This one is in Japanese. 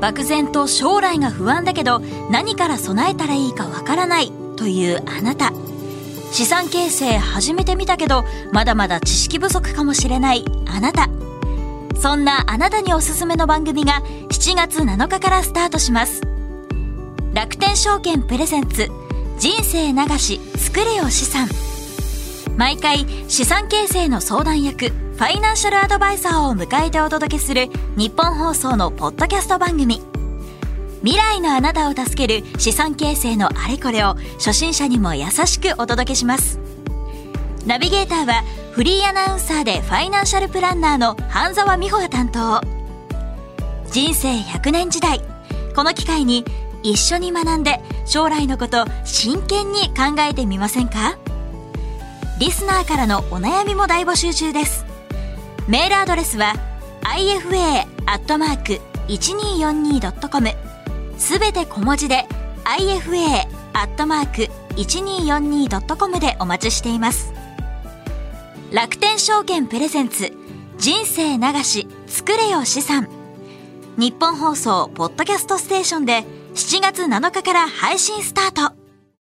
漠然と将来が不安だけど何から備えたらいいかわからないというあなた。資産形成始めてみたけどまだまだ知識不足かもしれないあなた。そんなあなたにおすすめの番組が7月7日からスタートします。楽天証券プレゼンツ人生流し作れよ資産。毎回資産形成の相談役ファイナンシャルアドバイザーを迎えてお届けする日本放送のポッドキャスト番組。未来のあなたを助ける資産形成のあれこれを初心者にも優しくお届けします。ナビゲーターはフリーアナウンサーでファイナンシャルプランナーの半沢美穂が担当。人生100年時代。この機会に一緒に学んで将来のこと真剣に考えてみませんか？リスナーからのお悩みも大募集中です。メールアドレスは ifa.1242.com すべて小文字で ifa.1242.com でお待ちしています。楽天証券プレゼンツ人生流し作れよ資産。日本放送ポッドキャストステーションで7月7日から配信スタート。